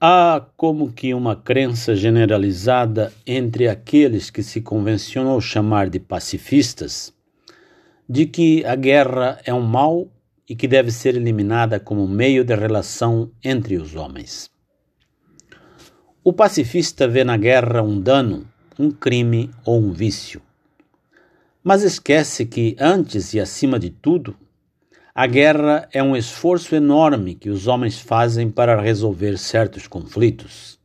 Há como que uma crença generalizada entre aqueles que se convencionou chamar de pacifistas de que a guerra é um mal e que deve ser eliminada como meio de relação entre os homens. O pacifista vê na guerra um dano, um crime ou um vício. Mas esquece que, antes e acima de tudo, a guerra é um esforço enorme que os homens fazem para resolver certos conflitos.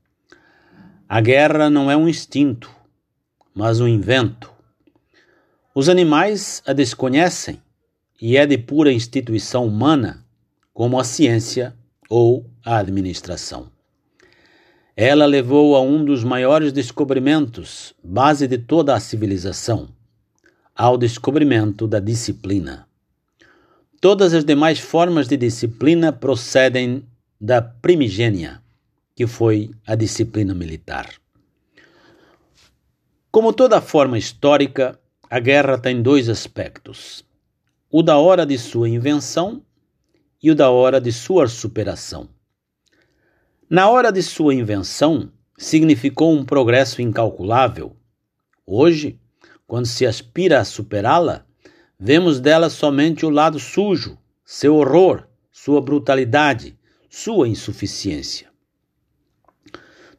A guerra não é um instinto, mas um invento. Os animais a desconhecem e é de pura instituição humana, como a ciência ou a administração. Ela levou a um dos maiores descobrimentos, base de toda a civilização, ao descobrimento da disciplina. Todas as demais formas de disciplina procedem da primigênia, que foi a disciplina militar. Como toda forma histórica, a guerra tem dois aspectos: o da hora de sua invenção e o da hora de sua superação. Na hora de sua invenção, significou um progresso incalculável. Hoje, quando se aspira a superá-la, Vemos dela somente o lado sujo, seu horror, sua brutalidade, sua insuficiência.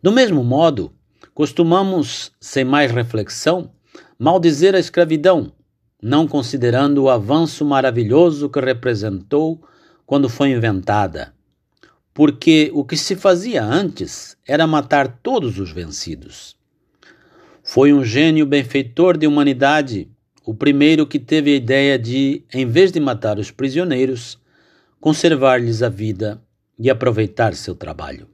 Do mesmo modo, costumamos, sem mais reflexão, maldizer a escravidão, não considerando o avanço maravilhoso que representou quando foi inventada. Porque o que se fazia antes era matar todos os vencidos. Foi um gênio benfeitor de humanidade o primeiro que teve a ideia de, em vez de matar os prisioneiros, conservar-lhes a vida e aproveitar seu trabalho.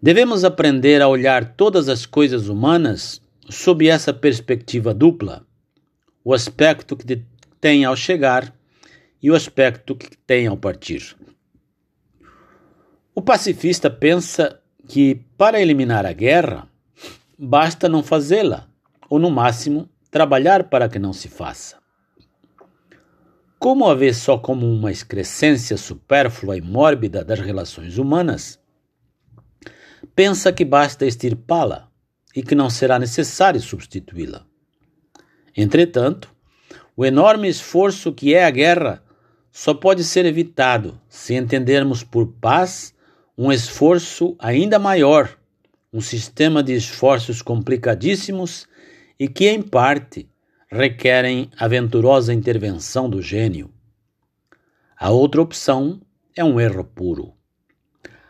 Devemos aprender a olhar todas as coisas humanas sob essa perspectiva dupla: o aspecto que tem ao chegar e o aspecto que tem ao partir. O pacifista pensa que, para eliminar a guerra, basta não fazê-la, ou no máximo, trabalhar para que não se faça. Como a vê só como uma excrescência supérflua e mórbida das relações humanas, pensa que basta extirpá-la e que não será necessário substituí-la. Entretanto, o enorme esforço que é a guerra só pode ser evitado se entendermos por paz um esforço ainda maior, um sistema de esforços complicadíssimos e que, em parte, requerem aventurosa intervenção do gênio. A outra opção é um erro puro.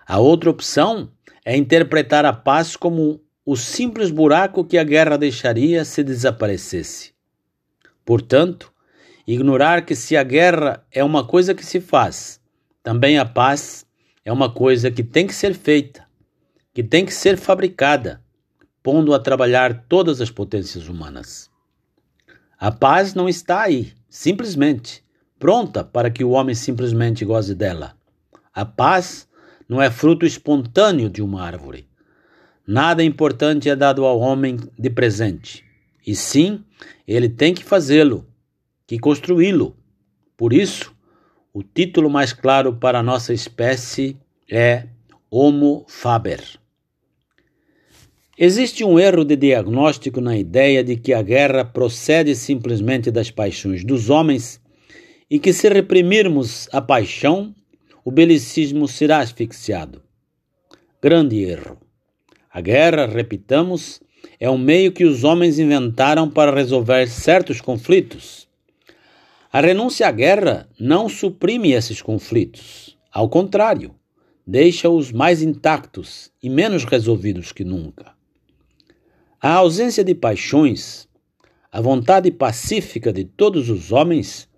A outra opção é interpretar a paz como o simples buraco que a guerra deixaria se desaparecesse. Portanto, ignorar que se a guerra é uma coisa que se faz, também a paz é uma coisa que tem que ser feita, que tem que ser fabricada, pondo a trabalhar todas as potências humanas. A paz não está aí, simplesmente, pronta para que o homem simplesmente goze dela. A paz não é fruto espontâneo de uma árvore. Nada importante é dado ao homem de presente. E sim, ele tem que fazê-lo, que construí-lo. Por isso, o título mais claro para a nossa espécie é Homo Faber. Existe um erro de diagnóstico na ideia de que a guerra procede simplesmente das paixões dos homens e que, se reprimirmos a paixão, o belicismo será asfixiado. Grande erro. A guerra, repitamos, é um meio que os homens inventaram para resolver certos conflitos. A renúncia à guerra não suprime esses conflitos. Ao contrário, deixa-os mais intactos e menos resolvidos que nunca. A ausência de paixões, a vontade pacífica de todos os homens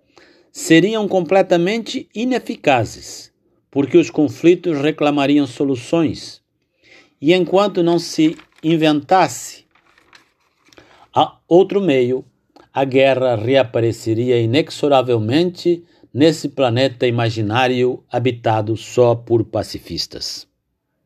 seriam completamente ineficazes, porque os conflitos reclamariam soluções. E enquanto não se inventasse outro meio, a guerra reapareceria inexoravelmente nesse planeta imaginário habitado só por pacifistas.